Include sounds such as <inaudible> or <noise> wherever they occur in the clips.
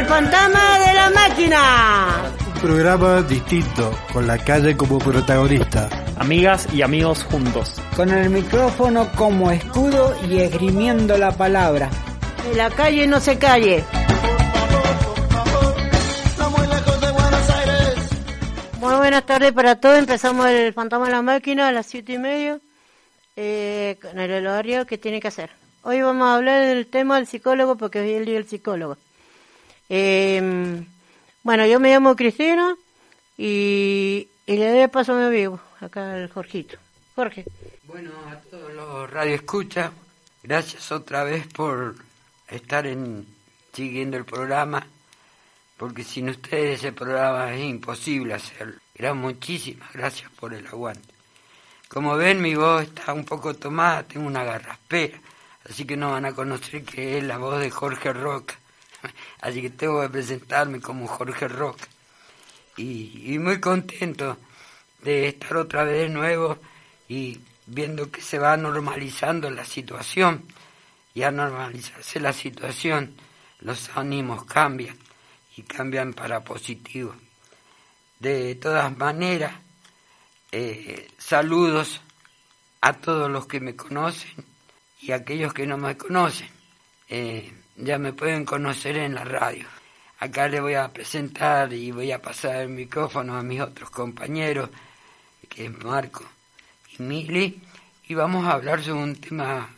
El fantasma de la máquina. Un programa distinto, con la calle como protagonista. Amigas y amigos juntos. Con el micrófono como escudo y esgrimiendo la palabra. Que la calle no se calle. Muy buenas tardes para todos. Empezamos el Fantasma de la Máquina a las siete y media eh, con el horario que tiene que hacer. Hoy vamos a hablar del tema del psicólogo porque hoy es el día del psicólogo. Eh, bueno, yo me llamo Cristina y, le doy paso a mi amigo, acá al Jorgito. Jorge. Bueno, a todos los radioescuchas, gracias otra vez por estar en, siguiendo el programa, porque sin ustedes ese programa es imposible hacerlo. Muchísimas gracias por el aguante. Como ven, mi voz está un poco tomada, tengo una garraspera, así que no van a conocer que es la voz de Jorge Roca. <laughs> Así que tengo que presentarme como Jorge Roca. Y, y muy contento de estar otra vez de nuevo y viendo que se va normalizando la situación. Y a normalizarse la situación, los ánimos cambian y cambian para positivo. De todas maneras, eh, saludos a todos los que me conocen y a aquellos que no me conocen. Eh, ya me pueden conocer en la radio. Acá le voy a presentar y voy a pasar el micrófono a mis otros compañeros, que es Marco y Mili, y vamos a hablar sobre un tema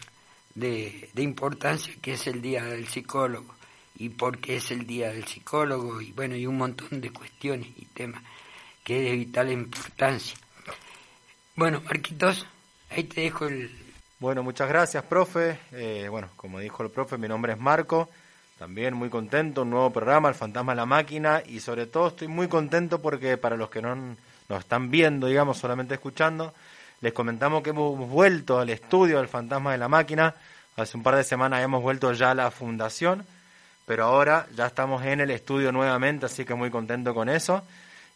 de, de importancia que es el Día del Psicólogo y por qué es el Día del Psicólogo y bueno, y un montón de cuestiones y temas que es de vital importancia. Bueno, Marquitos, ahí te dejo el... Bueno, muchas gracias, profe. Eh, bueno, como dijo el profe, mi nombre es Marco. También muy contento, un nuevo programa, El Fantasma de la Máquina. Y sobre todo estoy muy contento porque para los que no nos están viendo, digamos, solamente escuchando, les comentamos que hemos vuelto al estudio del Fantasma de la Máquina. Hace un par de semanas hemos vuelto ya a la fundación, pero ahora ya estamos en el estudio nuevamente, así que muy contento con eso.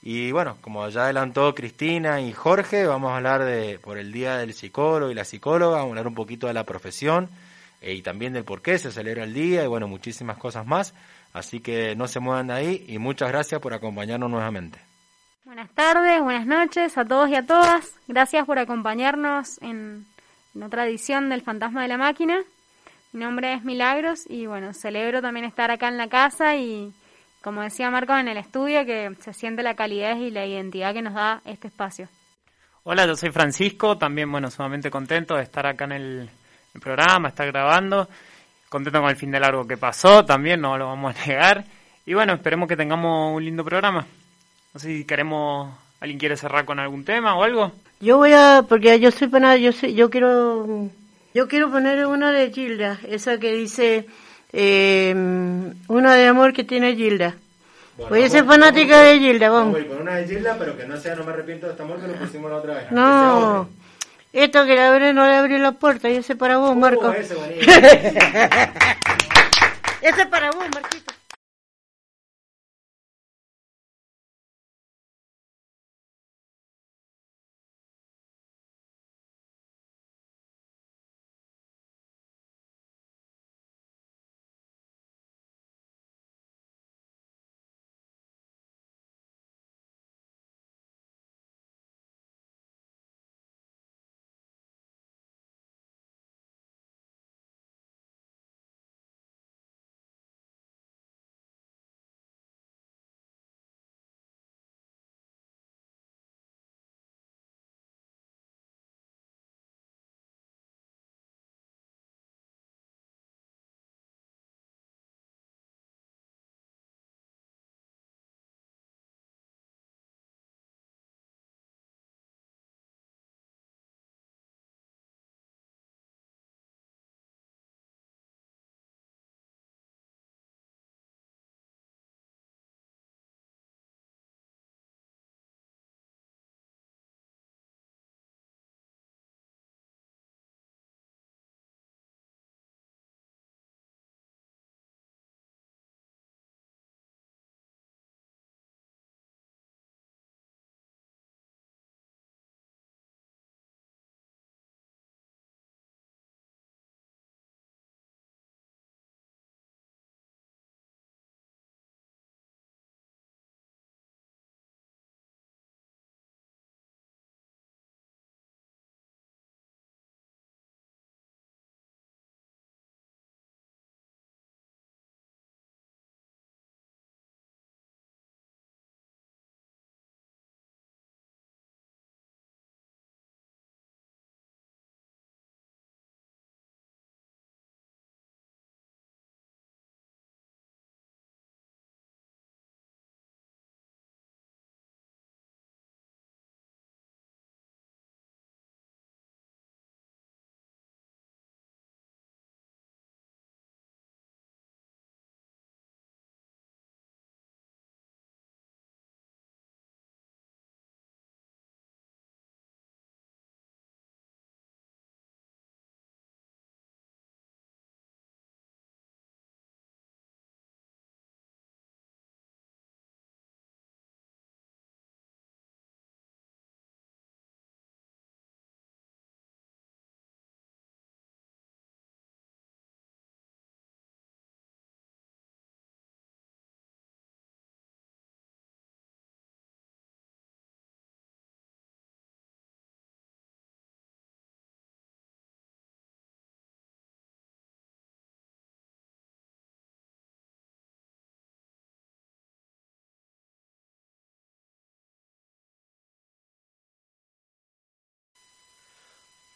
Y bueno, como ya adelantó Cristina y Jorge, vamos a hablar de por el Día del Psicólogo y la Psicóloga, vamos a hablar un poquito de la profesión eh, y también del por qué se celebra el día y bueno, muchísimas cosas más. Así que no se muevan de ahí y muchas gracias por acompañarnos nuevamente. Buenas tardes, buenas noches a todos y a todas. Gracias por acompañarnos en, en otra edición del Fantasma de la Máquina. Mi nombre es Milagros y bueno, celebro también estar acá en la casa y como decía Marco en el estudio, que se siente la calidez y la identidad que nos da este espacio. Hola, yo soy Francisco, también, bueno, sumamente contento de estar acá en el, el programa, estar grabando, contento con el fin de largo que pasó, también no lo vamos a <laughs> negar, y bueno, esperemos que tengamos un lindo programa. No sé si queremos, alguien quiere cerrar con algún tema o algo. Yo voy a, porque yo soy penal, yo sé, yo quiero, yo quiero poner una de Gilda, esa que dice, eh, una de amor que tiene Gilda. Bueno, Voy a ser fanática de Gilda, vamos. Ir con una de Gilda, pero que no sea No me arrepiento de este amor que lo pusimos la otra vez. No, esto que le abre no le abrió la puerta, y ese es para vos, Marco. Uh, ese bonito. <laughs> ese es para vos, Marquito.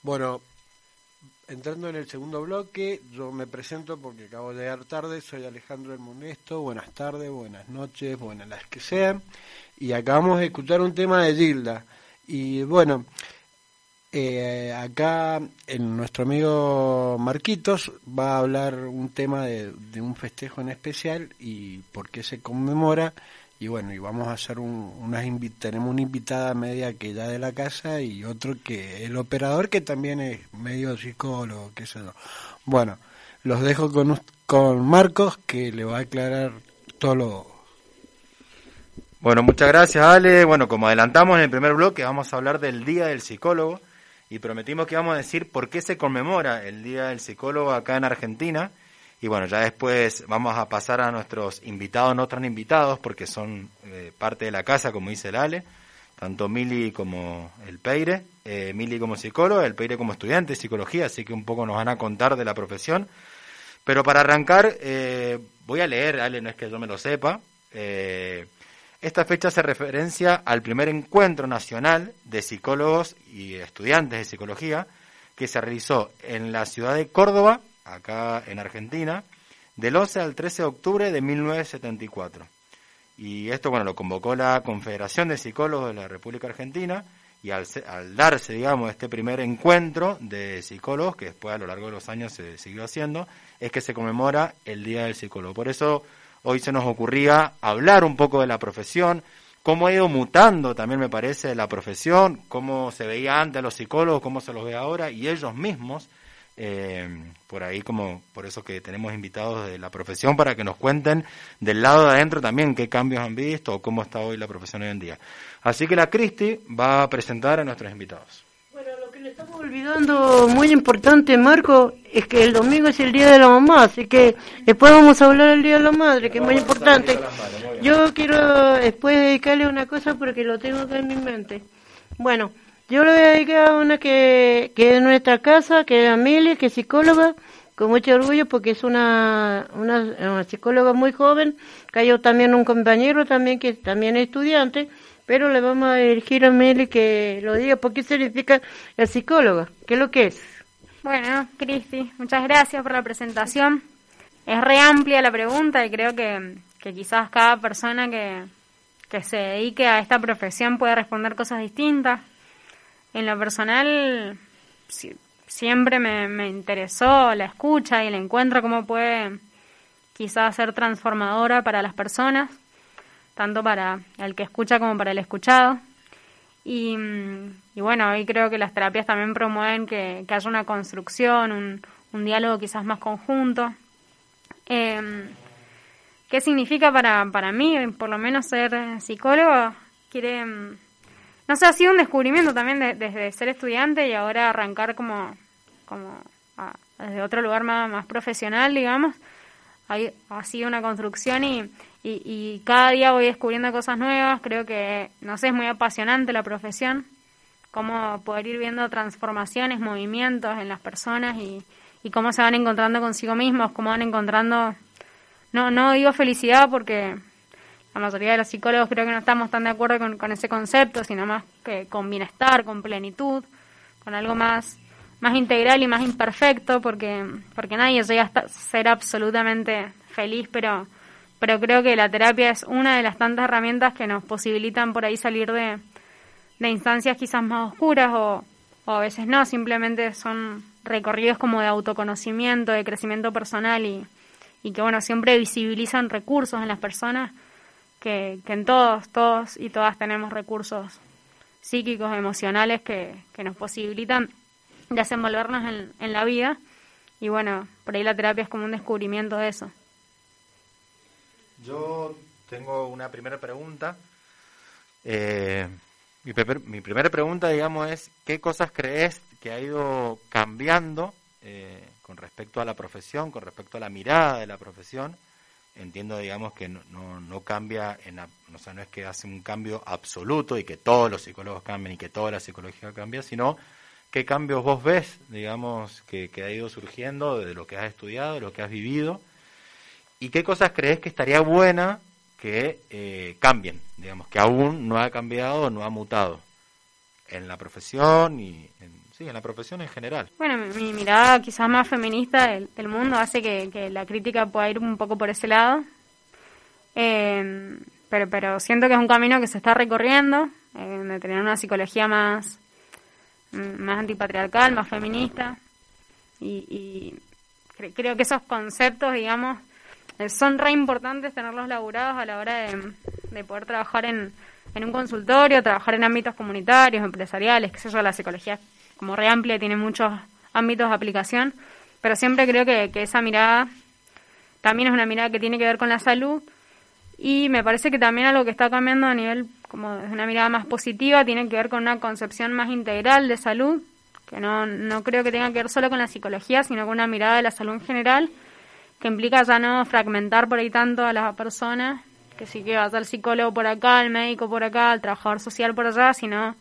Bueno, entrando en el segundo bloque, yo me presento porque acabo de llegar tarde, soy Alejandro El Monesto, buenas tardes, buenas noches, buenas las que sean, y acabamos de escuchar un tema de Gilda. Y bueno, eh, acá en nuestro amigo Marquitos va a hablar un tema de, de, un festejo en especial y por qué se conmemora. Y bueno, y vamos a hacer un, unas tenemos una invitada media que ya de la casa y otro que el operador que también es medio psicólogo, qué sé yo. Bueno, los dejo con, con Marcos que le va a aclarar todo lo, bueno, muchas gracias Ale. Bueno, como adelantamos en el primer bloque, vamos a hablar del Día del Psicólogo y prometimos que íbamos a decir por qué se conmemora el Día del Psicólogo acá en Argentina. Y bueno, ya después vamos a pasar a nuestros invitados, no tan invitados, porque son eh, parte de la casa, como dice el Ale, tanto Mili como el Peire, eh, Mili como psicólogo, el Peire como estudiante de psicología, así que un poco nos van a contar de la profesión. Pero para arrancar, eh, voy a leer, Ale, no es que yo me lo sepa, eh, esta fecha hace referencia al primer encuentro nacional de psicólogos y estudiantes de psicología que se realizó en la ciudad de Córdoba, acá en Argentina, del 11 al 13 de octubre de 1974. Y esto, bueno, lo convocó la Confederación de Psicólogos de la República Argentina y al, al, darse, digamos, este primer encuentro de psicólogos, que después a lo largo de los años se siguió haciendo, es que se conmemora el Día del Psicólogo. Por eso Hoy se nos ocurría hablar un poco de la profesión, cómo ha ido mutando también me parece la profesión, cómo se veía antes a los psicólogos, cómo se los ve ahora y ellos mismos, eh, por ahí como por eso que tenemos invitados de la profesión para que nos cuenten del lado de adentro también qué cambios han visto o cómo está hoy la profesión hoy en día. Así que la Cristi va a presentar a nuestros invitados. Bueno, lo que le estamos olvidando muy importante, Marco, es que el domingo es el Día de la Mamá, así que después vamos a hablar del Día de la Madre, que es muy importante. Yo quiero después dedicarle una cosa porque lo tengo acá en mi mente. Bueno, yo le voy a dedicar a una que, que es nuestra casa, que es Amelia, que es psicóloga, con mucho orgullo porque es una, una, psicóloga muy joven, cayó también un compañero también que también es estudiante, pero le vamos a dirigir a Meli que lo diga por qué significa la psicóloga, qué es lo que es. Bueno, Cristi, muchas gracias por la presentación. Es re amplia la pregunta y creo que, que quizás cada persona que, que se dedique a esta profesión puede responder cosas distintas. En lo personal, si, siempre me, me interesó la escucha y el encuentro, cómo puede quizás ser transformadora para las personas, tanto para el que escucha como para el escuchado. Y, y, bueno, hoy creo que las terapias también promueven que, que haya una construcción, un, un, diálogo quizás más conjunto. Eh, ¿Qué significa para, para mí, por lo menos, ser psicólogo? Quiere, no sé, ha sido un descubrimiento también de, desde ser estudiante y ahora arrancar como, como desde otro lugar más, más profesional, digamos. Hay, ha sido una construcción y, y, y, cada día voy descubriendo cosas nuevas. Creo que, no sé, es muy apasionante la profesión, cómo poder ir viendo transformaciones, movimientos en las personas y, y cómo se van encontrando consigo mismos, cómo van encontrando, no, no digo felicidad porque la mayoría de los psicólogos creo que no estamos tan de acuerdo con, con ese concepto, sino más que con bienestar, con plenitud, con algo más más integral y más imperfecto porque porque nadie llega a ser absolutamente feliz pero pero creo que la terapia es una de las tantas herramientas que nos posibilitan por ahí salir de, de instancias quizás más oscuras o, o a veces no simplemente son recorridos como de autoconocimiento de crecimiento personal y, y que bueno siempre visibilizan recursos en las personas que, en todos todos y todas tenemos recursos psíquicos emocionales que, que nos posibilitan desenvolvernos en, en la vida. Y bueno, por ahí la terapia es como un descubrimiento de eso. Yo tengo una primera pregunta. Eh, mi, mi, primera pregunta, digamos, es ¿qué cosas crees que ha ido cambiando eh, con respecto a la profesión, con respecto a la mirada de la profesión? Entiendo, digamos, que no, no, no cambia, en, o sea, no es que hace un cambio absoluto y que todos los psicólogos cambien y que toda la psicología cambia, sino ¿Qué cambios vos ves, digamos, que, que, ha ido surgiendo de lo que has estudiado, de lo que has vivido? ¿Y qué cosas crees que estaría buena que eh, cambien, digamos, que aún no ha cambiado, no ha mutado en la profesión y en, sí, en la profesión en general. Bueno, mi, mi mirada quizás más feminista del, mundo hace que, que la crítica pueda ir un poco por ese lado. Eh, pero, pero siento que es un camino que se está recorriendo, eh, de tener una psicología más, mm, más antipatriarcal, más feminista. Y, y cre- creo que esos conceptos, digamos, eh, son re importantes tenerlos laburados a la hora de, de poder trabajar en, en un consultorio, trabajar en ámbitos comunitarios, empresariales, qué sé yo, la psicología como re amplia, tiene muchos ámbitos de aplicación, pero siempre creo que, que esa mirada también es una mirada que tiene que ver con la salud y me parece que también algo que está cambiando a nivel como de una mirada más positiva tiene que ver con una concepción más integral de salud, que no, no creo que tenga que ver solo con la psicología, sino con una mirada de la salud en general, que implica ya no fragmentar por ahí tanto a las personas, que sí que va a ser psicólogo por acá, el médico por acá, el trabajador social por allá, sino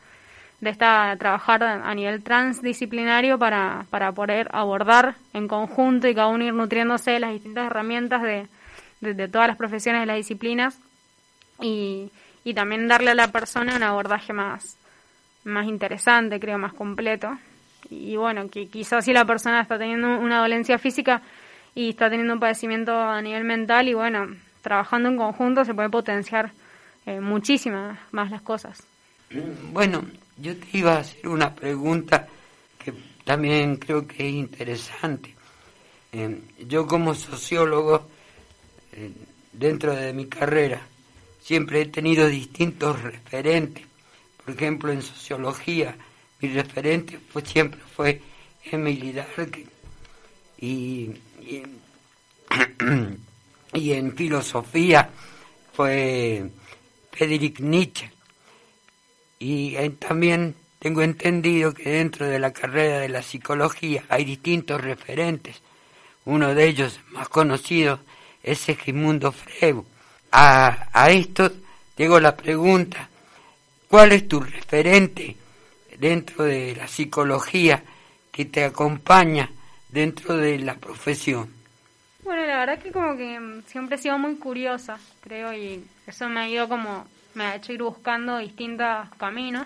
de esta trabajar a nivel transdisciplinario para, para poder abordar en conjunto y cada uno ir nutriéndose de las distintas herramientas de, todas las profesiones de las disciplinas y, y también darle a la persona un abordaje más, más interesante, creo, más completo. Y bueno, que quizás si la persona está teniendo una dolencia física y está teniendo un padecimiento a nivel mental y bueno, trabajando en conjunto se puede potenciar eh, muchísimas más las cosas. Bueno, yo te iba a hacer una pregunta que también creo que es interesante. Eh, yo como sociólogo, eh, dentro de mi carrera, siempre he tenido distintos referentes. Por ejemplo, en sociología, mi referente siempre fue Emily Durkheim. Y, y, <clears throat> y en filosofía fue Friedrich Nietzsche. Y eh, también tengo entendido que dentro de la carrera de la psicología hay distintos referentes. Uno de ellos, más conocido, es Sigmundo Freud. A, a esto tengo la pregunta, ¿cuál es tu referente dentro de la psicología que te acompaña dentro de la profesión? Bueno, la verdad que como que siempre he sido muy curiosa, creo, y eso me ha ido como, me ha hecho ir buscando distintos caminos.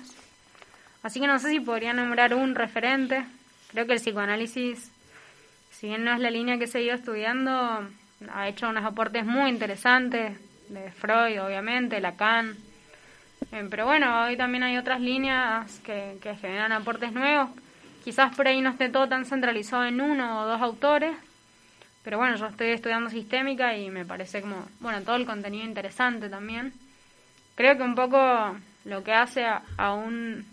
Así que no sé si podría nombrar un referente. Creo que el psicoanálisis, si bien no es la línea que he seguido estudiando, ha hecho unos aportes muy interesantes, de Freud, obviamente, Lacan. Eh, pero bueno, hoy también hay otras líneas que, que generan aportes nuevos. Quizás por ahí no esté todo tan centralizado en uno o dos autores, pero bueno, yo estoy estudiando sistémica y me parece como, bueno, todo el contenido interesante también. Creo que un poco lo que hace a, un,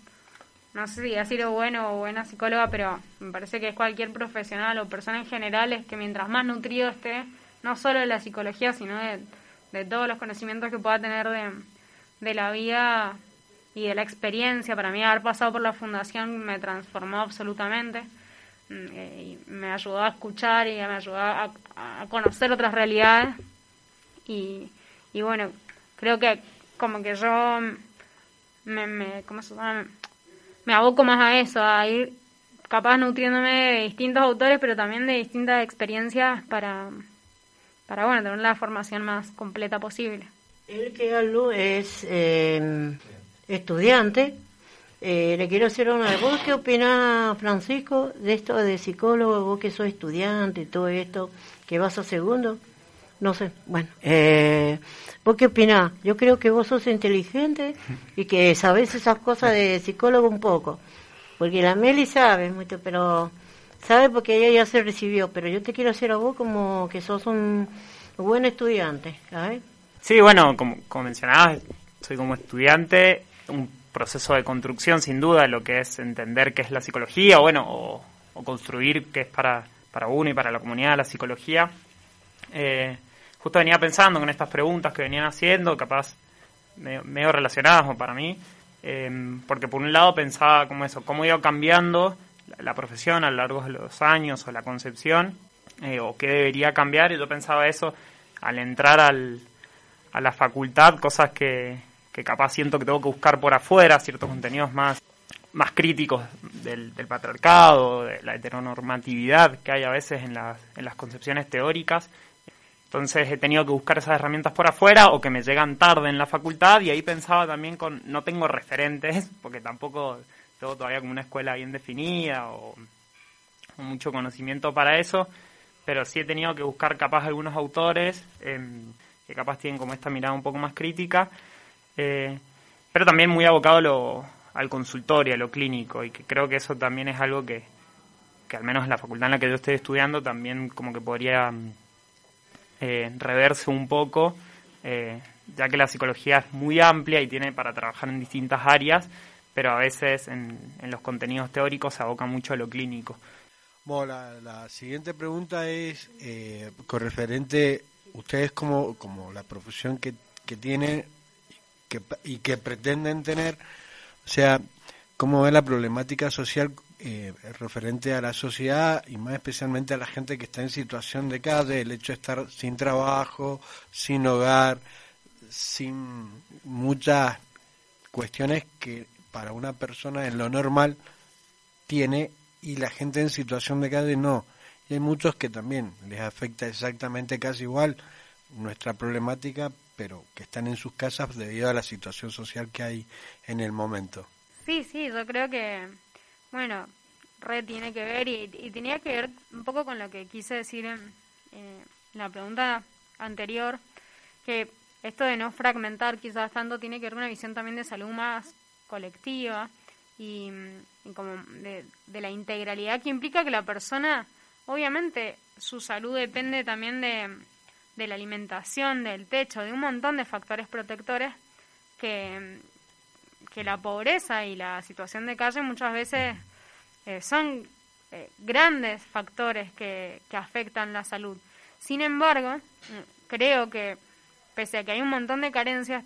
no sé si decir bueno o buena psicóloga, pero me parece que es cualquier profesional o persona en general, es que mientras más nutrido esté, no solo de la psicología, sino de, todos los conocimientos que pueda tener de, de la vida y de la experiencia. Para mí haber pasado por la fundación me transformó absolutamente. Mm, eh, y me ayudó a escuchar y me ayudó a, a conocer otras realidades. Y, y bueno, creo que como que yo me, me, ¿cómo aboco más a eso, a ir capaz nutriéndome de distintos autores, pero también de distintas experiencias para, para bueno, tener la formación más completa posible. El que hablo es eh, estudiante. Eh, le quiero hacer una. ¿Vos qué opinás, Francisco, de esto de psicólogo? Vos que sos estudiante y todo esto, que vas a segundo. No sé, bueno. Eh, ¿Vos qué opinás? Yo creo que vos sos inteligente y que sabés esas cosas de psicólogo un poco. Porque la Meli sabe mucho, pero sabe porque ella ya se recibió. Pero yo te quiero hacer a vos como que sos un buen estudiante, ¿sabes? Sí, bueno, como, como mencionabas, soy como estudiante, un proceso de construcción sin duda, lo que es entender qué es la psicología, bueno, o, o construir qué es para, para uno y para la comunidad la psicología. Eh, justo venía pensando con estas preguntas que venían haciendo, capaz medio, relacionadas para mí, eh, porque por un lado pensaba como eso, cómo iba cambiando la profesión a lo largo de los años o la concepción, eh, o qué debería cambiar, y yo pensaba eso al entrar al, a la facultad, cosas que, que capaz siento que tengo que buscar por afuera, ciertos contenidos más, más críticos del, del patriarcado, de la heteronormatividad que hay a veces en las, en las concepciones teóricas. Entonces he tenido que buscar esas herramientas por afuera o que me llegan tarde en la facultad y ahí pensaba también con, no tengo referentes, <laughs> porque tampoco todo todavía como una escuela bien definida o, mucho conocimiento para eso, pero sí he tenido que buscar capaz algunos autores em, que capaz tienen como esta mirada un poco más crítica, eh, pero también muy abocado lo, al consultorio, a lo clínico, y que creo que eso también es algo que, que al menos en la facultad en la que yo estoy estudiando también como que podría eh, reverse un poco, eh, ya que la psicología es muy amplia y tiene para trabajar en distintas áreas, pero a veces en, en los contenidos teóricos se aboca mucho a lo clínico. Bueno, la, siguiente pregunta es eh, con referente, ustedes como, como la profesión que, que tienen que, y que pretenden tener, o sea, ¿cómo ve la problemática social eh, referente a la sociedad y más especialmente a la gente que está en situación de calle, el hecho de estar sin trabajo, sin hogar, sin muchas cuestiones que para una persona en lo normal tiene y la gente en situación de calle no. Y hay muchos que también les afecta exactamente casi igual nuestra problemática, pero que están en sus casas debido a la situación social que hay en el momento. Sí, sí, yo creo que, bueno, red tiene que ver y, y tenía que ver un poco con lo que quise decir en, eh, la pregunta anterior, que esto de no fragmentar quizás tanto tiene que ver con una visión también de salud más colectiva y, y como de, de, la integralidad que implica que la persona, obviamente, su salud depende también de, de la alimentación, del techo, de un montón de factores protectores que, que la pobreza y la situación de calle muchas veces eh, son eh, grandes factores que, que afectan la salud. Sin embargo, creo que pese a que hay un montón de carencias,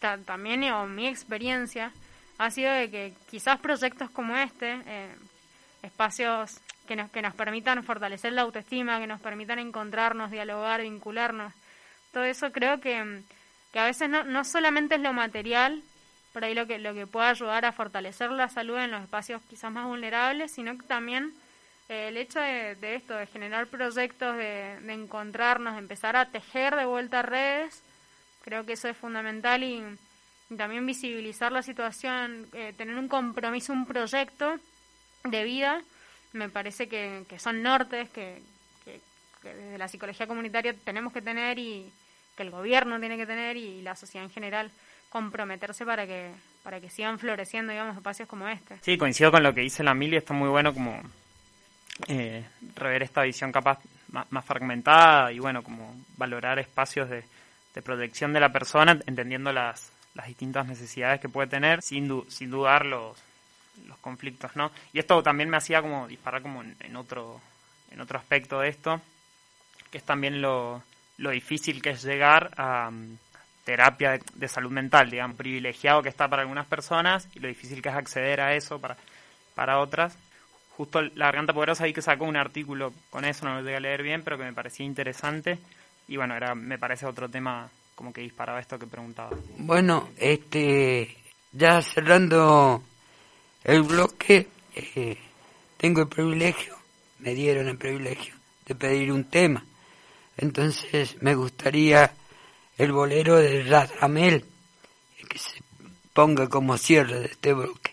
también o mi experiencia ha sido de que quizás proyectos como este, eh, espacios que nos, que nos permitan fortalecer la autoestima, que nos permitan encontrarnos, dialogar, vincularnos, todo eso creo que, que a veces no, no solamente es lo material, por ahí lo que, lo que puede ayudar a fortalecer la salud en los espacios quizás más vulnerables, sino que también eh, el hecho de, esto, de generar proyectos, de, de, encontrarnos, de empezar a tejer de vuelta redes, creo que eso es fundamental y, y también visibilizar la situación, eh, tener un compromiso, un proyecto de vida, me parece que, que son nortes que, que, que desde la psicología comunitaria tenemos que tener y que el gobierno tiene que tener y la sociedad en general comprometerse para que para que sigan floreciendo digamos espacios como este. Sí coincido con lo que dice la Mili está muy bueno como eh, rever esta visión capaz más, fragmentada y bueno como valorar espacios de, de, protección de la persona entendiendo las las distintas necesidades que puede tener sin du sin dudar los los conflictos no y esto también me hacía como disparar como en, en otro en otro aspecto de esto que es también lo lo difícil que es llegar a terapia de, salud mental, digamos, privilegiado que está para algunas personas y lo difícil que es acceder a eso para, para otras. Justo la Garganta Poderosa ahí que sacó un artículo con eso, no lo llegué a leer bien, pero que me parecía interesante y bueno, era me parece otro tema como que disparaba esto que preguntaba. Bueno, este, ya cerrando el bloque, eh, tengo el privilegio, me dieron el privilegio de pedir un tema. Entonces me gustaría el bolero de Radramel, que se ponga como cierre de este bloque.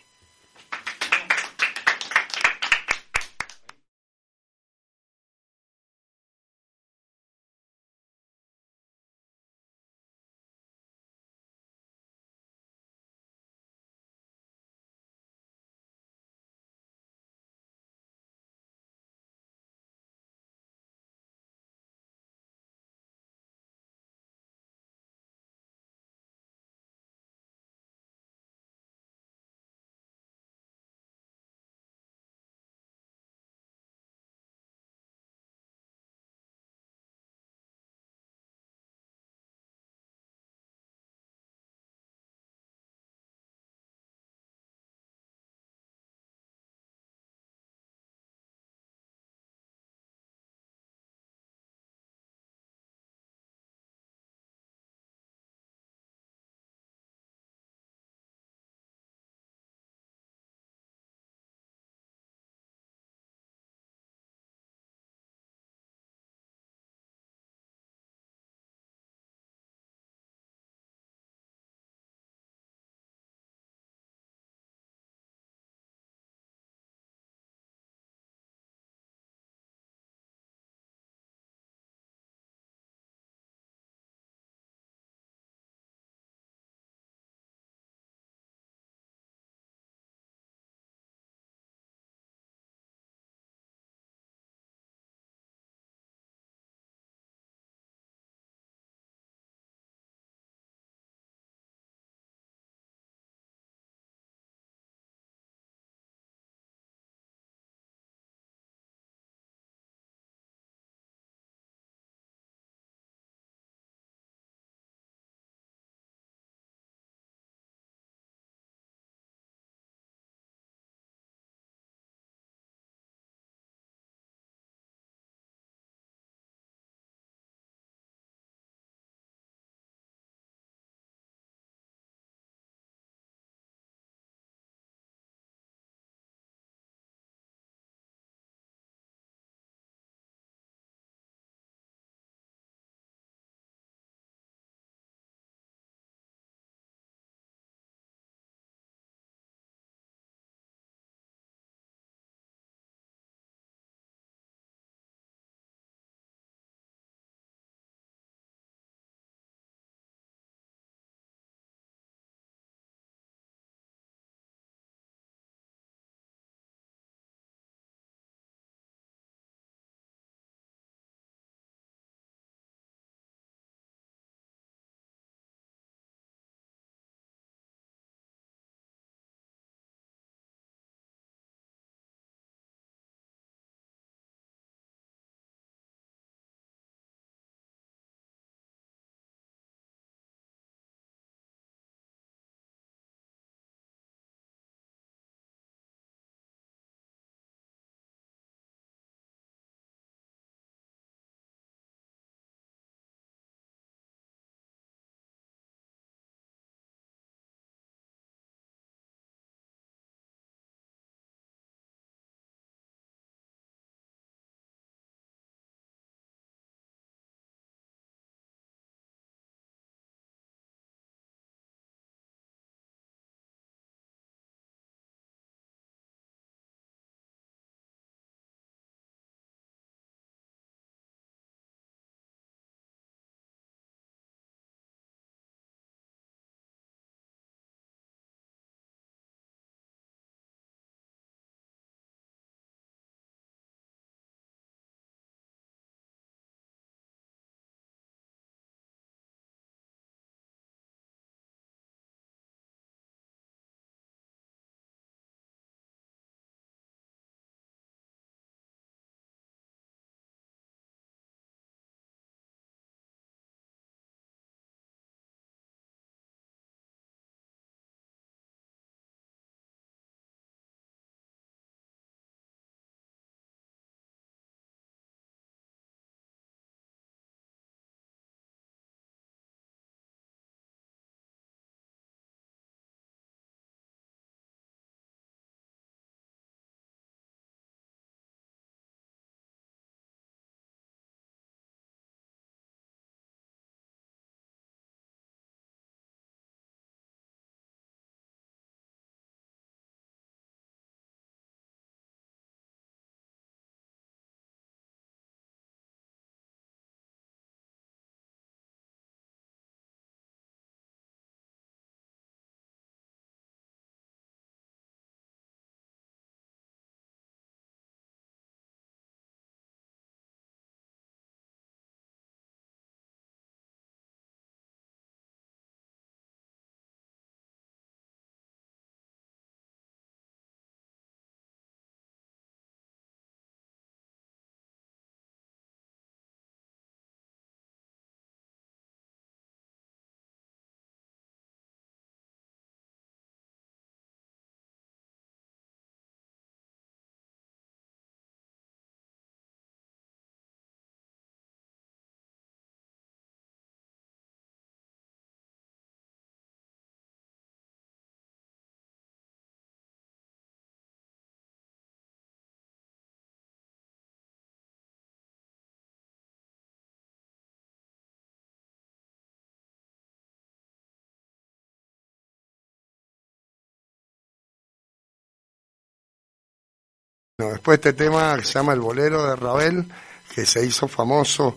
Después este tema que se llama El Bolero de Ravel, que se hizo famoso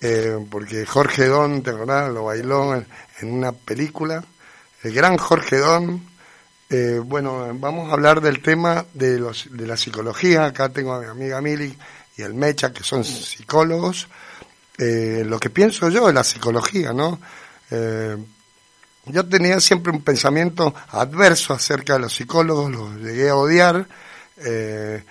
eh, porque Jorge Don, ¿te acordás? Lo bailó en, una película. El gran Jorge Don. Eh, bueno, vamos a hablar del tema de, los, de la psicología. Acá tengo a mi amiga Mili y el Mecha, que son psicólogos. Eh, lo que pienso yo de la psicología, ¿no? Yo tenía siempre un pensamiento adverso acerca de los psicólogos, los llegué a odiar. Eh,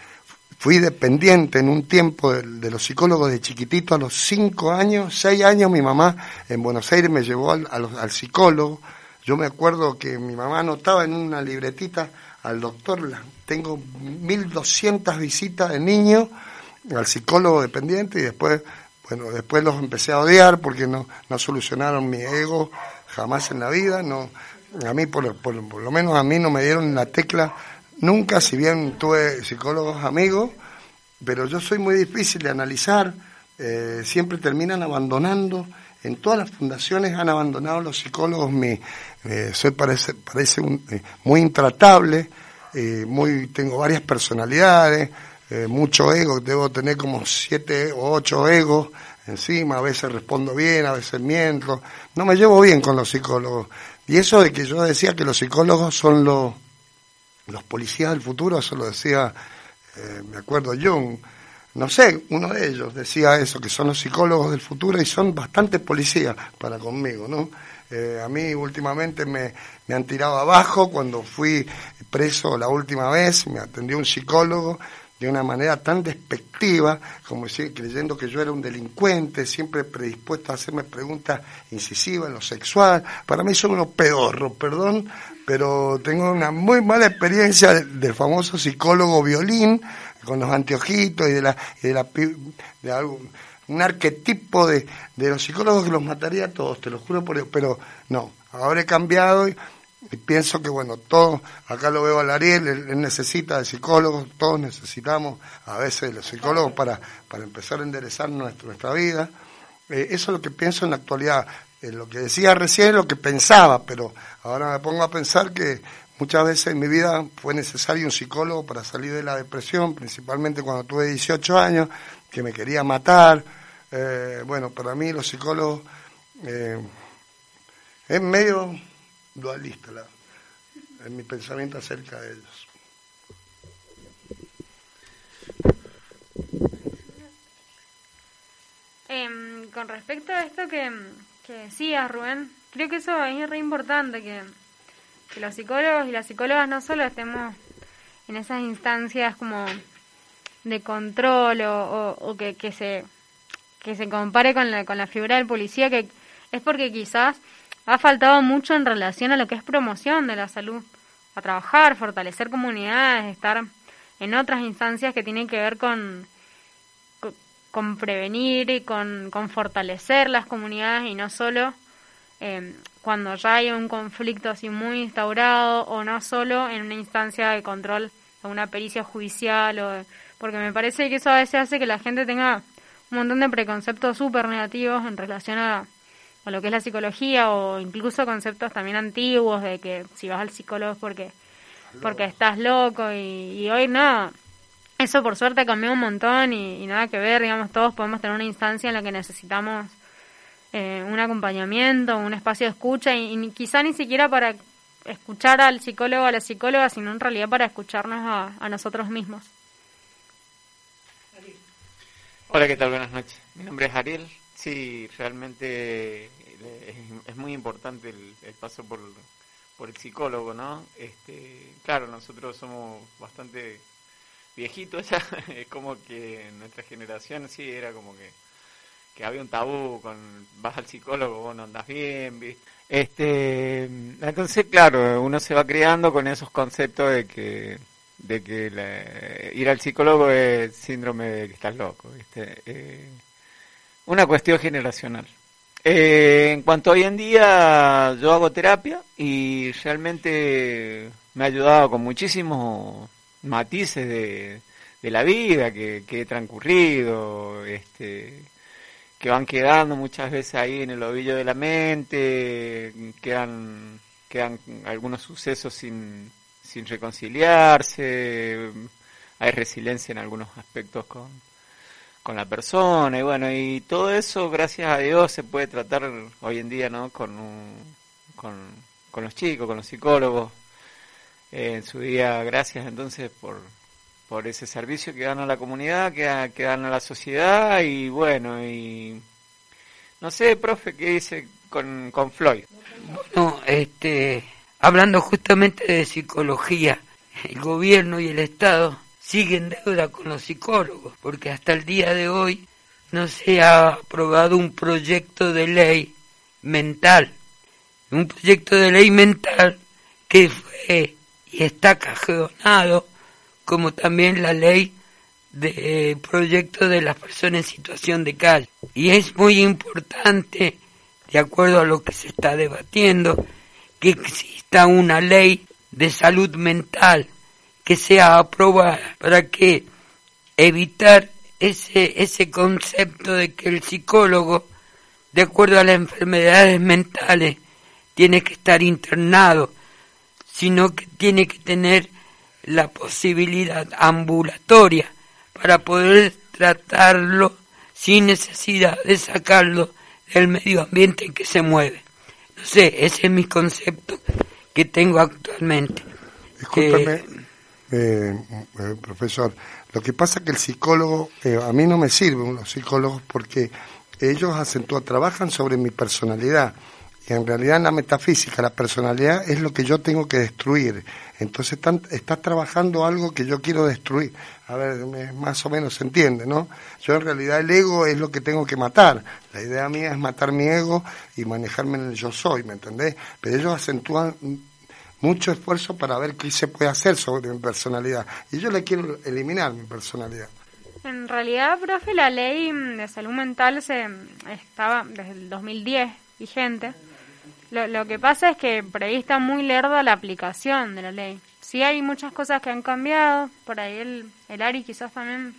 fui dependiente en un tiempo de, los psicólogos de chiquitito, a los cinco años, seis años, mi mamá en Buenos Aires me llevó al, al, psicólogo. Yo me acuerdo que mi mamá anotaba en una libretita al doctor, tengo 1200 visitas de niño al psicólogo dependiente y después, bueno, después los empecé a odiar porque no, no solucionaron mi ego jamás en la vida, no, a mí por, por, por lo menos a mí no me dieron la tecla nunca, si bien tuve psicólogos amigos, pero yo soy muy difícil de analizar, eh, siempre terminan abandonando, en todas las fundaciones han abandonado los psicólogos, mi, eh, soy parece, parece un, eh, muy intratable, eh, muy, tengo varias personalidades, mucho ego, debo tener como siete o ocho egos encima, a veces respondo bien, a veces miento, no me llevo bien con los psicólogos. Y eso de que yo decía que los psicólogos son los los policías del futuro, eso lo decía, eh, me acuerdo Jung, no sé, uno de ellos decía eso, que son los psicólogos del futuro y son bastante policías para conmigo, ¿no? Eh, a mí últimamente me, me han tirado abajo cuando fui preso la última vez, me atendió un psicólogo de una manera tan despectiva, como si creyendo que yo era un delincuente, siempre predispuesto a hacerme preguntas incisivas en lo sexual. Para mí son unos pedorros, perdón, pero tengo una muy mala experiencia del, famoso psicólogo violín, con los anteojitos y de la, y de, la de algo, un arquetipo de, de los psicólogos que los mataría a todos, te lo juro por Dios, pero no, ahora he cambiado y, pienso que bueno, todos, acá lo veo al Ariel, él, él, necesita de psicólogos, todos necesitamos a veces de los psicólogos para, para empezar a enderezar nuestra, nuestra vida. Eh, eso es lo que pienso en la actualidad. Eh, lo que decía recién lo que pensaba, pero ahora me pongo a pensar que muchas veces en mi vida fue necesario un psicólogo para salir de la depresión, principalmente cuando tuve 18 años, que me quería matar. Eh, bueno, para mí los psicólogos eh, es medio dualista en mi pensamiento acerca de ellos. Eh, con respecto a esto que, que decías, Rubén, creo que eso es re importante, que, que los psicólogos y las psicólogas no solo estemos en esas instancias como de control o, o, que, que, se que se compare con la, con la figura del policía, que es porque quizás ha faltado mucho en relación a lo que es promoción de la salud, a trabajar, fortalecer comunidades, estar en otras instancias que tienen que ver con, con, prevenir y con, con, fortalecer las comunidades y no solo eh, cuando ya hay un conflicto así muy instaurado o no solo en una instancia de control de una pericia judicial o de, porque me parece que eso a veces hace que la gente tenga un montón de preconceptos súper negativos en relación a, a, lo que es la psicología o incluso conceptos también antiguos de que si vas al psicólogo es porque, porque estás loco y, y hoy no. Eso por suerte cambió un montón y, y, nada que ver, digamos, todos podemos tener una instancia en la que necesitamos eh, un acompañamiento, un espacio de escucha y, y quizá ni siquiera para escuchar al psicólogo o a la psicóloga, sino en realidad para escucharnos a, a nosotros mismos. Hola, ¿qué tal? Buenas noches. Mi nombre es Ariel. Sí, realmente es, es muy importante el, el paso por, por, el psicólogo, ¿no? Este, claro, nosotros somos bastante viejitos <laughs> ya, es como que nuestra generación sí era como que, que había un tabú con vas al psicólogo, vos no andás bien, ¿viste? Este, entonces, claro, uno se va creando con esos conceptos de que de que ir al psicólogo es síndrome de que estás loco, ¿viste? Eh, una cuestión generacional. Eh, en cuanto hoy en día, yo hago terapia y realmente me ha ayudado con muchísimos matices de, de la vida que, que, he transcurrido, este, que van quedando muchas veces ahí en el ovillo de la mente, quedan, quedan algunos sucesos sin, sin reconciliarse, hay resiliencia en algunos aspectos con, con la persona y bueno, y todo eso, gracias a Dios, se puede tratar hoy en día, ¿no? Con, con, con los chicos, con los psicólogos. Eh, en su día, gracias entonces por, por ese servicio que dan a la comunidad, que, que dan a la sociedad y bueno, y no sé, profe, ¿qué dice con, con Floyd? Bueno, este, hablando justamente de psicología, el gobierno y el Estado siguen deuda con los psicólogos, porque hasta el día de hoy no se ha aprobado un proyecto de ley mental, un proyecto de ley mental que fue y está cajonado como también la ley de eh, proyecto de las personas en situación de calle. Y es muy importante, de acuerdo a lo que se está debatiendo, que exista una ley de salud mental que sea aprobada para que evitar ese, ese concepto de que el psicólogo, de acuerdo a las enfermedades mentales, tiene que estar internado, sino que tiene que tener la posibilidad ambulatoria para poder tratarlo sin necesidad de sacarlo del medio ambiente en que se mueve. No sé, ese es mi concepto que tengo actualmente. Discúlpeme, eh, eh, profesor, lo que pasa es que el psicólogo, eh, a mí no me sirven los psicólogos porque ellos acentúan, trabajan sobre mi personalidad y en realidad en la metafísica la personalidad es lo que yo tengo que destruir. Entonces estás trabajando algo que yo quiero destruir. A ver, más o menos se entiende, ¿no? Yo en realidad el ego es lo que tengo que matar. La idea mía es matar mi ego y manejarme en el yo soy, ¿me entendés? Pero ellos acentúan mucho esfuerzo para ver qué se puede hacer sobre mi personalidad. Y yo le quiero eliminar mi personalidad. En realidad, profe, la ley de salud mental se estaba desde el 2010 vigente lo, lo que pasa es que por ahí está muy lerda la aplicación de la ley. Sí hay muchas cosas que han cambiado, por ahí el, el Ari quizás también,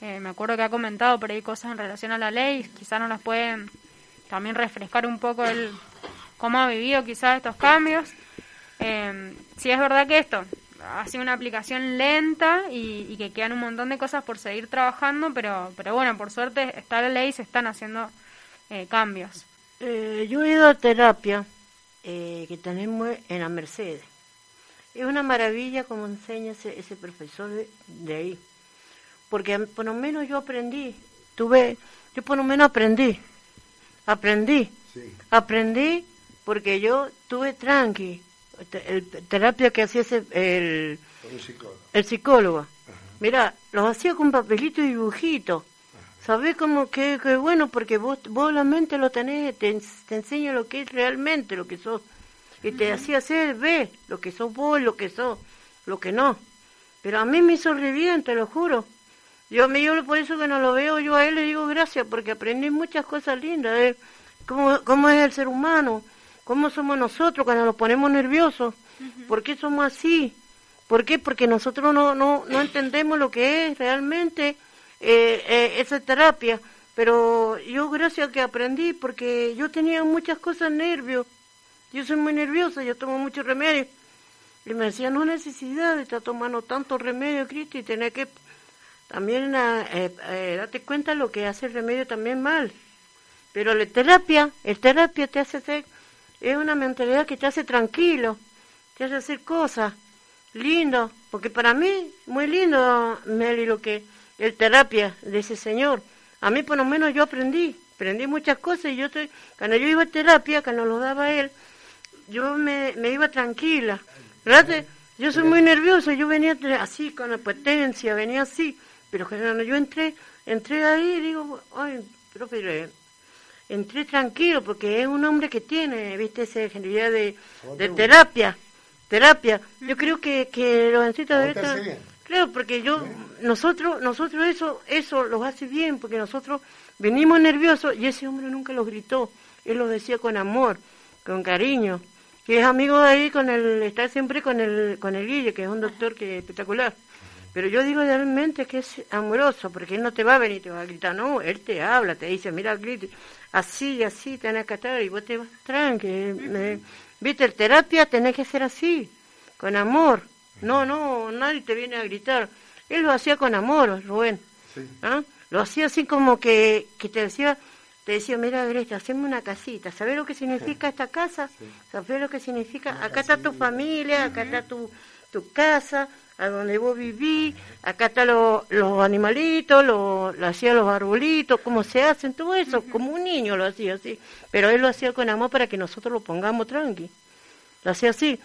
eh, me acuerdo que ha comentado por ahí cosas en relación a la ley, quizás nos las pueden también refrescar un poco el cómo ha vivido quizás estos cambios. Eh, sí es verdad que esto ha sido una aplicación lenta y, que quedan un montón de cosas por seguir trabajando, pero, pero bueno, por suerte está la ley y se están haciendo eh, cambios. Eh, yo he ido a terapia eh, que tenemos en la Mercedes. Es una maravilla como enseña ese, ese profesor de, ahí. Porque por lo menos yo aprendí. Tuve, yo por lo menos aprendí. Aprendí. Aprendí porque yo tuve tranqui. El, terapia que hacía ese, el, el psicólogo. Mira, los hacía con papelito y dibujito. ¿Sabés cómo que, bueno? Porque vos, vos la mente lo tenés, te, te enseña lo que es realmente lo que sos. Y te hacía hacer, ve, lo que sos vos, lo que sos, lo que no. Pero a mí me hizo bien, te lo juro. Yo, me, yo por eso que no lo veo, yo a él le digo gracias, porque aprendí muchas cosas lindas, ¿eh? cómo, cómo es el ser humano, cómo somos nosotros cuando nos ponemos nerviosos, por qué somos así, por qué, porque nosotros no, no, no entendemos lo que es realmente eh, eh, esa terapia, pero yo gracias a que aprendí, porque yo tenía muchas cosas nervios, yo soy muy nerviosa, yo tomo mucho remedio, y me decía, no necesidad de estar tomando tanto remedio, Cristo, y tener que también eh, eh, date cuenta lo que hace el remedio también mal. Pero la terapia, el terapia te hace ser, es una mentalidad que te hace tranquilo, te hace hacer cosas, lindo, porque para mí, muy lindo, Meli, lo que el terapia de ese señor. A mí por lo menos yo aprendí, aprendí muchas cosas y yo estoy, cuando yo iba a terapia, cuando lo daba él, yo me, me iba tranquila. ¿Verdad? Yo soy muy nerviosa, yo venía así con la potencia, venía así, pero cuando yo entré, entré ahí digo, ay, profe, entré tranquilo porque es un hombre que tiene, viste, esa de, de terapia, terapia. Yo creo que, que los ancitos de esta... Claro, porque yo, nosotros, nosotros eso, eso los hace bien, porque nosotros venimos nerviosos y ese hombre nunca los gritó, él lo decía con amor, con cariño, que es amigo de ahí con el, está siempre con el, con el Guille, que es un doctor que es espectacular. Pero yo digo realmente que es amoroso, porque él no te va a venir y te va a gritar, no, él te habla, te dice, mira, grite, así y así tenés que estar, y vos te vas tranqui. Viste, el terapia tenés que ser así, con amor. No, no, nadie te viene a gritar. él lo hacía con amor, Rubén. ¿ah? Lo hacía así como que, que te decía, te decía, mira, Greta, haceme una casita. ¿Sabes lo que significa esta casa? ¿Sabes lo que significa? acá está tu familia, acá está tu, tu casa, a donde vos vivís, acá están los animalitos, lo, lo hacía los arbolitos, cómo se hacen, todo eso, como un niño lo hacía así. Pero él lo hacía con amor para que nosotros lo pongamos tranqui. Lo hacía así.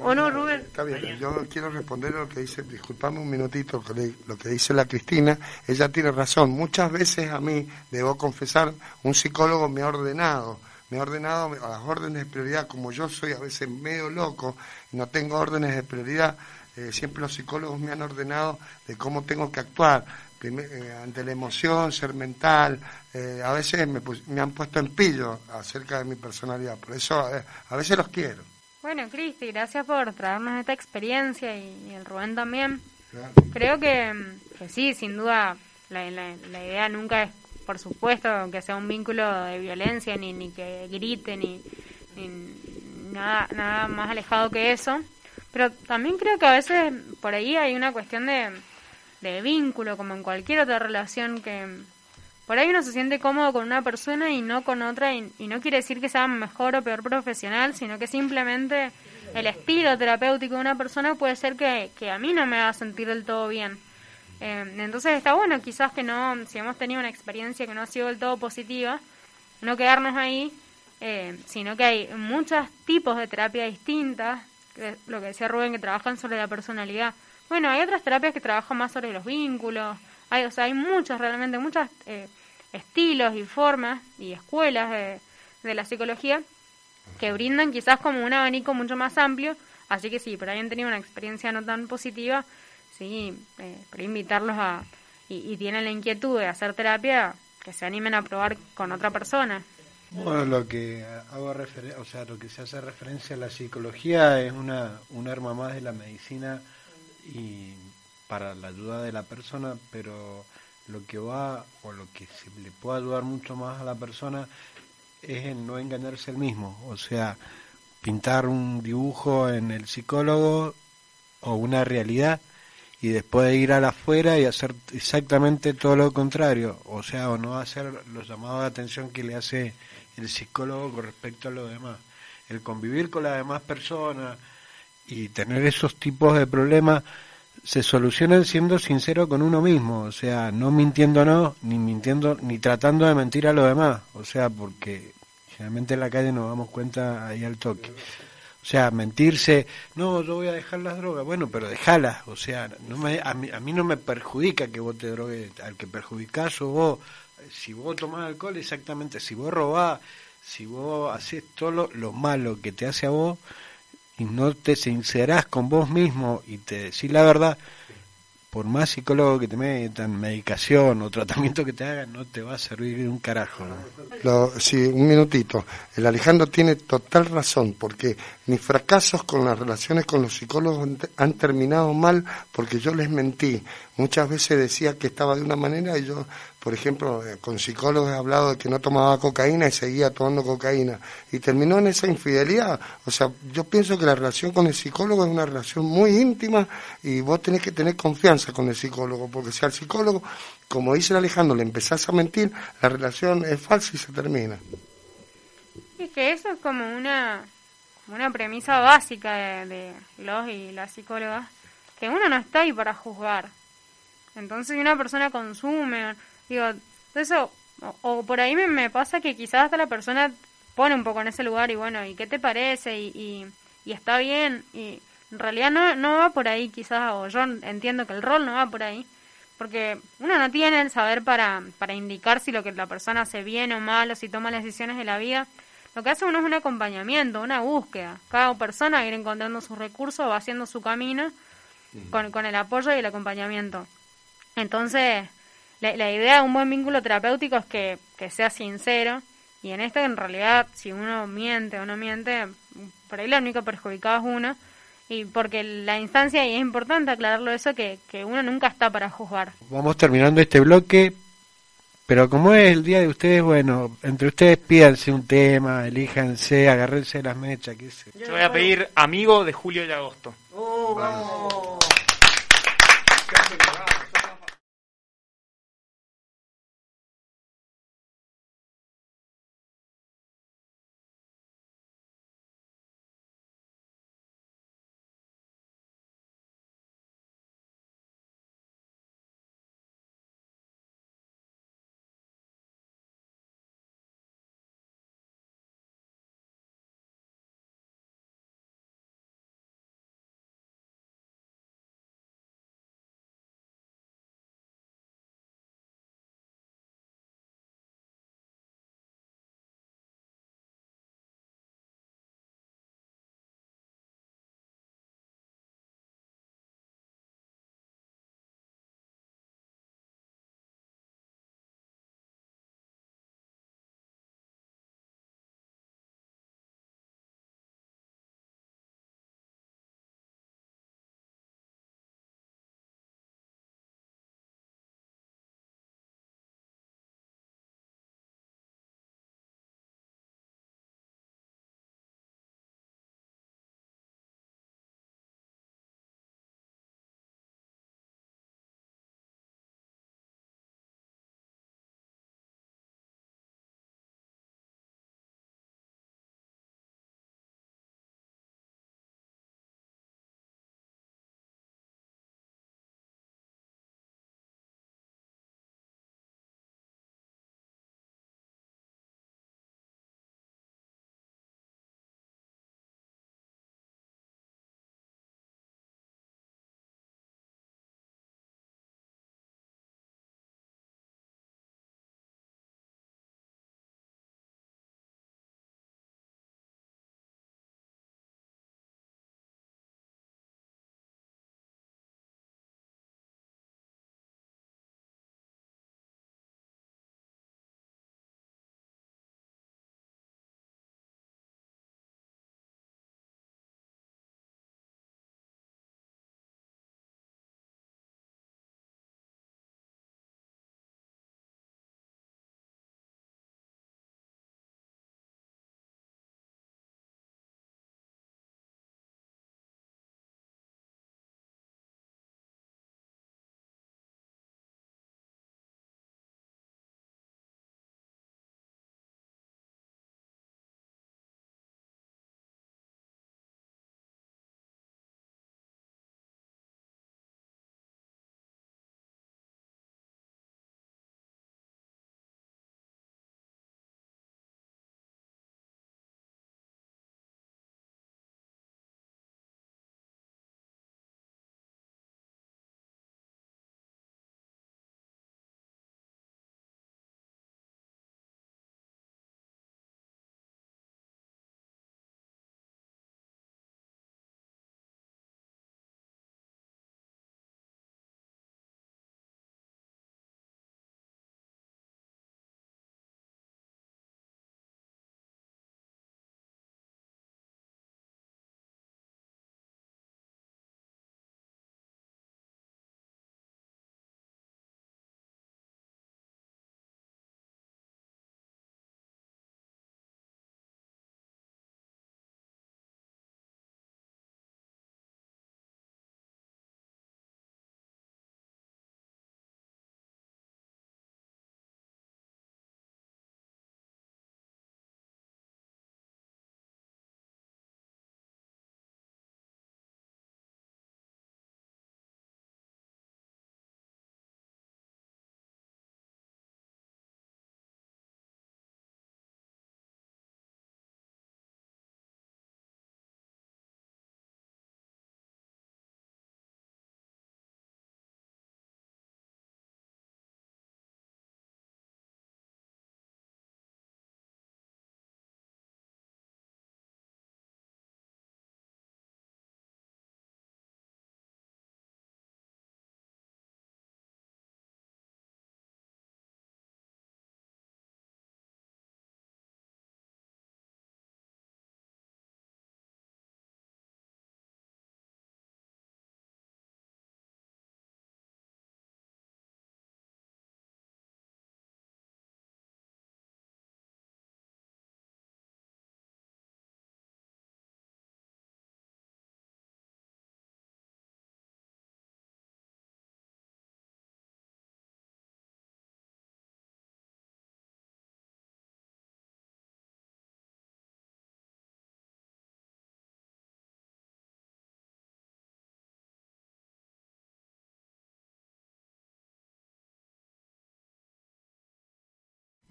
¿O no, Rubén? Está bien, yo quiero responder a lo que dice, disculpame un minutito, lo que dice la Cristina, ella tiene razón, muchas veces a mí, debo confesar, un psicólogo me ha ordenado, me ha ordenado a las órdenes de prioridad, como yo soy a veces medio loco, no tengo órdenes de prioridad, eh, siempre los psicólogos me han ordenado de cómo tengo que actuar, eh, ante la emoción, ser mental, eh, a veces me, me, han puesto en pillo acerca de mi personalidad, por eso a veces los quiero. Bueno, Cristi, gracias por traernos esta experiencia y, el Rubén también. Creo que, sí, sin duda, la, la, idea nunca es, por supuesto, que sea un vínculo de violencia, ni, ni que grite, ni, nada, nada más alejado que eso. Pero también creo que a veces por ahí hay una cuestión de, de vínculo, como en cualquier otra relación que por ahí uno se siente cómodo con una persona y no con otra, y, no quiere decir que sea mejor o peor profesional, sino que simplemente el estilo terapéutico de una persona puede ser que, a mí no me va a sentir del todo bien. Eh, entonces está bueno, quizás que no, si hemos tenido una experiencia que no ha sido del todo positiva, no quedarnos ahí, eh, sino que hay muchos tipos de terapia distintas, lo que decía Rubén, que trabajan sobre la personalidad. Bueno, hay otras terapias que trabajan más sobre los vínculos, hay, o sea, hay muchos, realmente, muchos eh, estilos y formas y escuelas de, de la psicología que brindan quizás como un abanico mucho más amplio. Así que sí, por ahí han tenido una experiencia no tan positiva, sí, eh, invitarlos a, y, tienen la inquietud de hacer terapia, que se animen a probar con otra persona. Bueno, lo que hago o sea, lo que se hace referencia a la psicología es una, un arma más de la medicina y para la ayuda de la persona, pero lo que va o lo que se le puede ayudar mucho más a la persona es en no engañarse el mismo, o sea, pintar un dibujo en el psicólogo o una realidad y después ir a la afuera y hacer exactamente todo lo contrario, o sea, o no hacer los llamados de atención que le hace el psicólogo con respecto a lo demás. El convivir con las demás personas y tener esos tipos de problemas se solucionan siendo sincero con uno mismo, o sea, no mintiéndonos, ni mintiendo, ni tratando de mentir a los demás, o sea, porque generalmente en la calle nos damos cuenta ahí al toque. O sea, mentirse, no, yo voy a dejar las drogas, bueno, pero déjalas, o sea, no me, a, mí, a no me perjudica que vos te drogues, al que perjudicás o vos, si vos tomás alcohol, exactamente, si vos robás, si vos haces todo lo, lo malo que te hace a vos, y no te sincerás con vos mismo y te decís la verdad, por más psicólogo que te metan, medicación o tratamiento que te hagan, no te va a servir un carajo. sí, un minutito. El Alejandro tiene total razón, porque mis fracasos con las relaciones con los psicólogos han terminado mal porque yo les mentí. Muchas veces decía que estaba de una manera y yo por ejemplo, eh, con psicólogos he hablado de que no tomaba cocaína y seguía tomando cocaína. Y terminó en esa infidelidad. O sea, yo pienso que la relación con el psicólogo es una relación muy íntima y vos tenés que tener confianza con el psicólogo, porque si al psicólogo, como dice Alejandro, le empezás a mentir, la relación es falsa y se termina. Es que eso es como una, una premisa básica de, de los y las psicólogas, que uno no está ahí para juzgar. Entonces, si una persona consume Digo, eso, o, por ahí me, pasa que quizás hasta la persona pone un poco en ese lugar y bueno, ¿y qué te parece? Y, y, está bien, y en realidad no, no va por ahí quizás, o yo entiendo que el rol no va por ahí, porque uno no tiene el saber para, para indicar si lo que la persona hace bien o mal, o si toma las decisiones de la vida. Lo que hace uno es un acompañamiento, una búsqueda. Cada persona va a ir encontrando sus recursos, va haciendo su camino con, con el apoyo y el acompañamiento. Entonces, la, idea de un buen vínculo terapéutico es que, sea sincero y en esto en realidad si uno miente o no miente, por ahí la única perjudicada es uno y porque la instancia, y es importante aclararlo eso, que, que uno nunca está para juzgar. Vamos terminando este bloque, pero como es el día de ustedes, bueno, entre ustedes pídanse un tema, elíjanse, agárrense las mechas, qué sé. Yo voy a pedir Amigo de Julio y Agosto. Oh,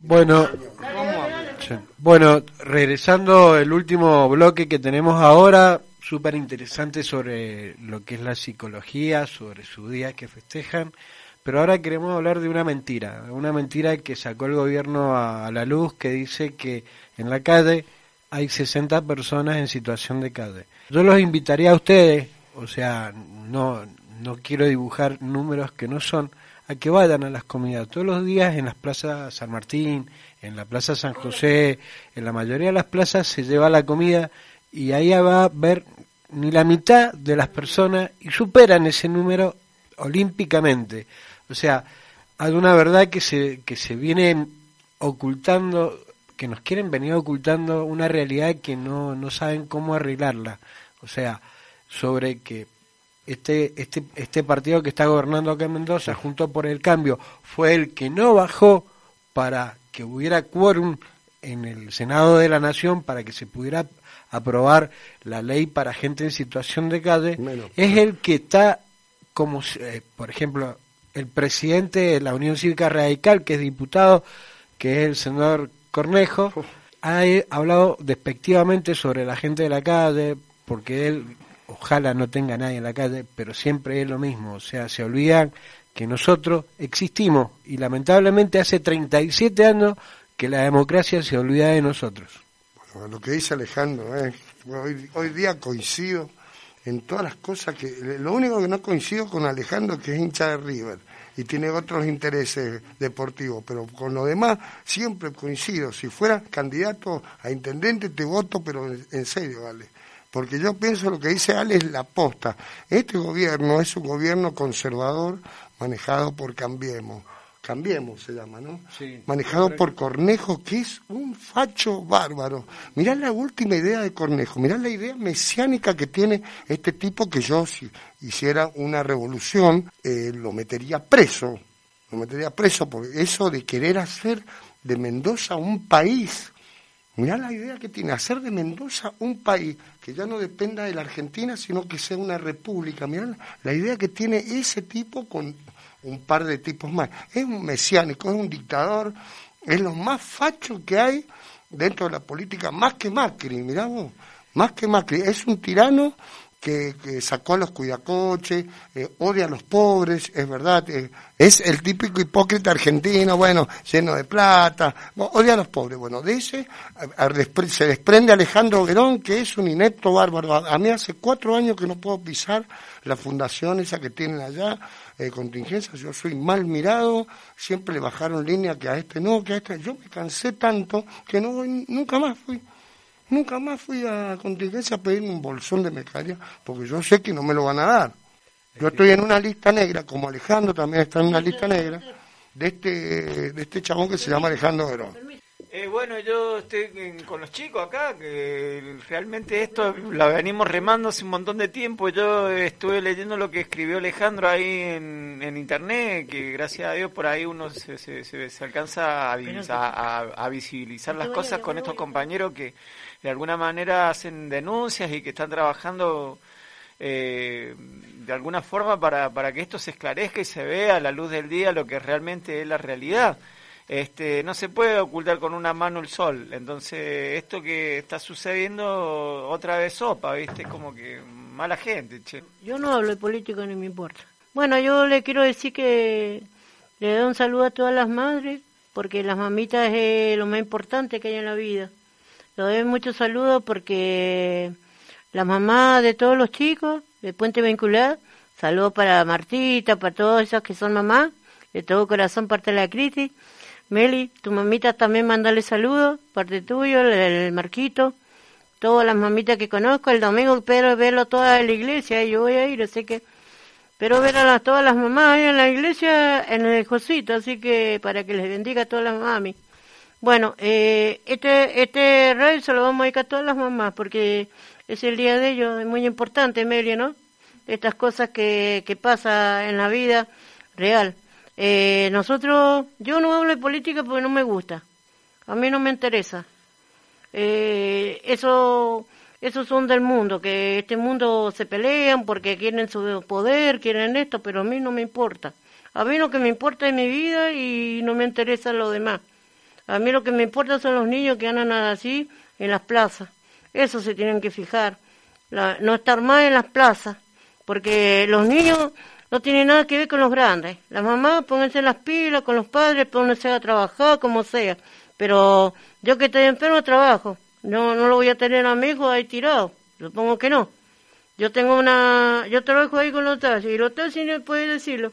Bueno, bueno, regresando el último bloque que tenemos ahora, súper interesante sobre lo que es la psicología, sobre su día que festejan, pero ahora queremos hablar de una mentira, una mentira que sacó el gobierno a, a la luz que dice que en la calle hay 60 personas en situación de calle. Yo los invitaría a ustedes, o sea, no, no quiero dibujar números que no son, a que vayan a las comidas todos los días en las plazas San Martín, en la plaza San José, en la mayoría de las plazas se lleva la comida y ahí va a ver ni la mitad de las personas y superan ese número olímpicamente. O sea, hay una verdad que se, que se viene ocultando, que nos quieren venir ocultando una realidad que no, no saben cómo arreglarla. O sea, sobre que este, este, este partido que está gobernando acá en Mendoza, junto por el cambio, fue el que no bajó para que hubiera quórum en el Senado de la Nación para que se pudiera aprobar la ley para gente en situación de calle, es el que está como, eh, por ejemplo, el presidente de la Unión Cívica Radical, que es diputado, que es el senador Cornejo, ha hablado despectivamente sobre la gente de la calle, porque él ojalá no tenga nadie en la calle, pero siempre es lo mismo, o sea, se olvidan que nosotros existimos y lamentablemente hace 37 años que la democracia se olvida de nosotros. Bueno, lo que dice Alejandro, eh, hoy, hoy día coincido en todas las cosas que... Lo único que no coincido con Alejandro que es hincha de River y tiene otros intereses deportivos, pero con lo demás siempre coincido. Si fuera candidato a intendente te voto, pero en, en serio, vale porque yo pienso lo que dice Ale es la posta. Este gobierno es un gobierno conservador manejado por Cambiemos. Cambiemos se llama, ¿no? Sí, manejado por Cornejo, que es un facho bárbaro. Mirá la última idea de Cornejo, mirá la idea mesiánica que tiene este tipo que yo, si hiciera una revolución, eh, lo metería preso. Lo metería preso por eso de querer hacer de Mendoza un país Mirá la idea que tiene, hacer de Mendoza un país que ya no dependa de la Argentina, sino que sea una república. Mirá la idea que tiene ese tipo con un par de tipos más. Es un mesiánico, es un dictador, es lo más facho que hay dentro de la política, más que Macri, mirá vos, más que Macri. Es un tirano que, sacó a los cuidacoches, eh, odia a los pobres, es verdad, eh, es el típico hipócrita argentino, bueno, lleno de plata, odia a los pobres. Bueno, de ese se desprende Alejandro Verón, que es un inepto bárbaro. A, mí hace cuatro años que no puedo pisar la fundación esa que tienen allá, eh, contingencias, yo soy mal mirado, siempre le bajaron línea que a este no, que a este, yo me cansé tanto que no nunca más fui. Nunca más fui a contingencia a pedirme un bolsón de mercadería, porque yo sé que no me lo van a dar. Yo estoy en una lista negra, como Alejandro también está en una lista negra, de este, de este chabón que se llama Alejandro Verón. Eh, bueno, yo estoy con los chicos acá, que realmente esto lo venimos remando hace un montón de tiempo. Yo estuve leyendo lo que escribió Alejandro ahí en, internet, que gracias a Dios por ahí uno se, se, alcanza a, a, a, visibilizar las cosas con estos compañeros que de alguna manera hacen denuncias y que están trabajando eh, de alguna forma para, para que esto se esclarezca y se vea a la luz del día lo que realmente es la realidad. Este, no se puede ocultar con una mano el sol. Entonces, esto que está sucediendo otra vez sopa, ¿viste? Como que mala gente, che. Yo no hablo de política ni me importa. Bueno, yo le quiero decir que le doy un saludo a todas las madres, porque las mamitas es lo más importante que hay en la vida. Le doy muchos saludos porque la mamá de todos los chicos de Puente Vincular, saludos para Martita, para todos esos que son mamás, de todo corazón parte de la Criti. Meli, tu mamita también mandale saludos, parte tuyo, el, Marquito, todas las mamitas que conozco, el domingo espero verlo toda en la iglesia, yo voy a ir, así que pero ver a todas las mamás ahí en la iglesia, en el Josito, así que para que les bendiga a todas las mami. Bueno, eh, este, este rey se lo vamos a dedicar a todas las mamás porque es el día de ellos, es muy importante, Meli, ¿no? Estas cosas que, que pasa en la vida real. Eh, nosotros, yo no hablo de política porque no me gusta, a mí no me interesa. Eh, eso, esos son del mundo, que este mundo se pelean porque quieren su poder, quieren esto, pero a mí no me importa. A mí lo que me importa es mi vida y no me interesa lo demás. A mí lo que me importa son los niños que andan así en las plazas. Eso se tienen que fijar. No estar más en las plazas. Porque los niños no tienen nada que ver con los grandes. Las mamás pónganse las pilas con los padres, pónganse a trabajar como sea. Pero yo que estoy enfermo trabajo. No, no lo voy a tener a mi hijo ahí tirado. Supongo que no. Yo tengo una, yo trabajo ahí con los taxis y los taxis no puede decirlo.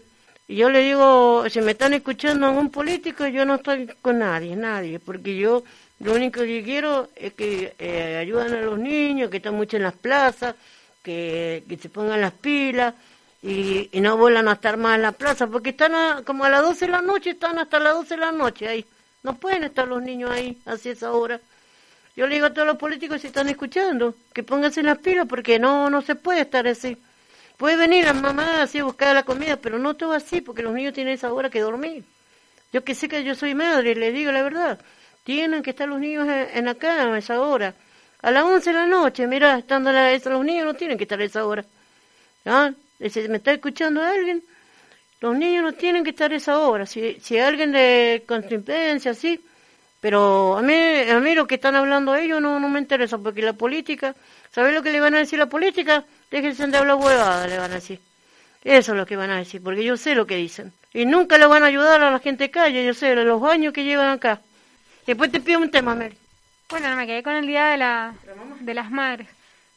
Yo le digo, si me están escuchando algún político, yo no estoy con nadie, nadie, porque yo lo único que quiero es que eh, ayuden a los niños, que están mucho en las plazas, que, que se pongan las pilas y, y no vuelvan a estar más en la plaza, porque están a- como a las 12 de la noche, están hasta las 12 de la noche ahí. No pueden estar los niños ahí así esa hora. Yo le digo a todos los políticos si están escuchando, que pónganse las pilas porque no no se puede estar así. Puede venir la mamá así a buscar la comida, pero no todo así porque los niños tienen esa hora que dormir. Yo que sé que yo soy madre, le digo la verdad. Tienen que estar los niños en, la cama a esa hora. A las 11 de la noche, mira, estando la, los niños no tienen que estar a esa hora. ¿Ah? Si me está escuchando alguien, los niños no tienen que estar a esa hora. Si, si alguien de contingencia, sí, pero a mí, a mí lo que están hablando ellos no, no me interesa, porque la política, ¿sabes lo que le van a decir la política? Déjense de hablar huevada, le van a decir. Eso es lo que van a decir, porque yo sé lo que dicen. Y nunca le van a ayudar a la gente calle, yo sé, los años que llevan acá. Después te pido un tema, Mary. Bueno, me quedé con el Día de, la, de las Madres.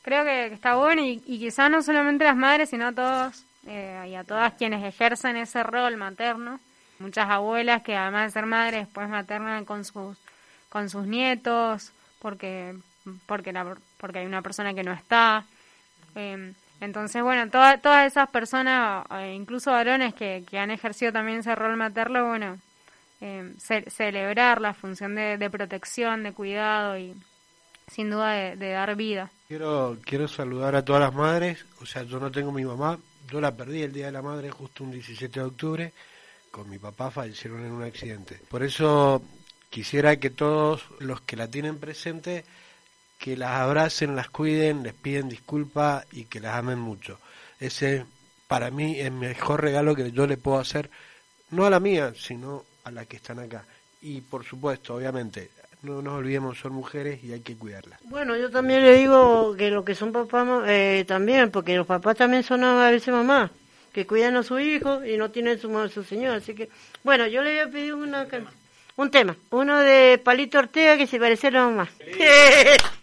Creo que, está bueno y, y quizá no solamente las madres, sino a todos eh, y a todas quienes ejercen ese rol materno. Muchas abuelas que además de ser madres, después maternan con sus, con sus nietos, porque, porque, la- porque hay una persona que no está. Eh, entonces, bueno, toda- todas esas personas, eh, incluso varones que, que han ejercido también ese rol materno, bueno, ce- celebrar la función de, de protección, de cuidado y sin duda de, de dar vida. Quiero, quiero saludar a todas las madres, o sea, yo no tengo mi mamá, yo la perdí el Día de la Madre justo un 17 de octubre, con mi papá fallecieron en un accidente. Por eso quisiera que todos los que la tienen presente, que las abracen, las cuiden, les piden disculpas y que las amen mucho. Ese para mí es el mejor regalo que yo le puedo hacer, no a la mía, sino a las que están acá. Y por supuesto, obviamente, no nos olvidemos, son mujeres y hay que cuidarlas. Bueno, yo también le digo que lo que son papás eh, también, porque los papás también son a veces mamás, que cuidan a su hijo y no tienen su, su señor. Así que, bueno, yo le voy a pedir una, can- un tema, uno de Palito Ortega que se pareciera a la mamá. <laughs>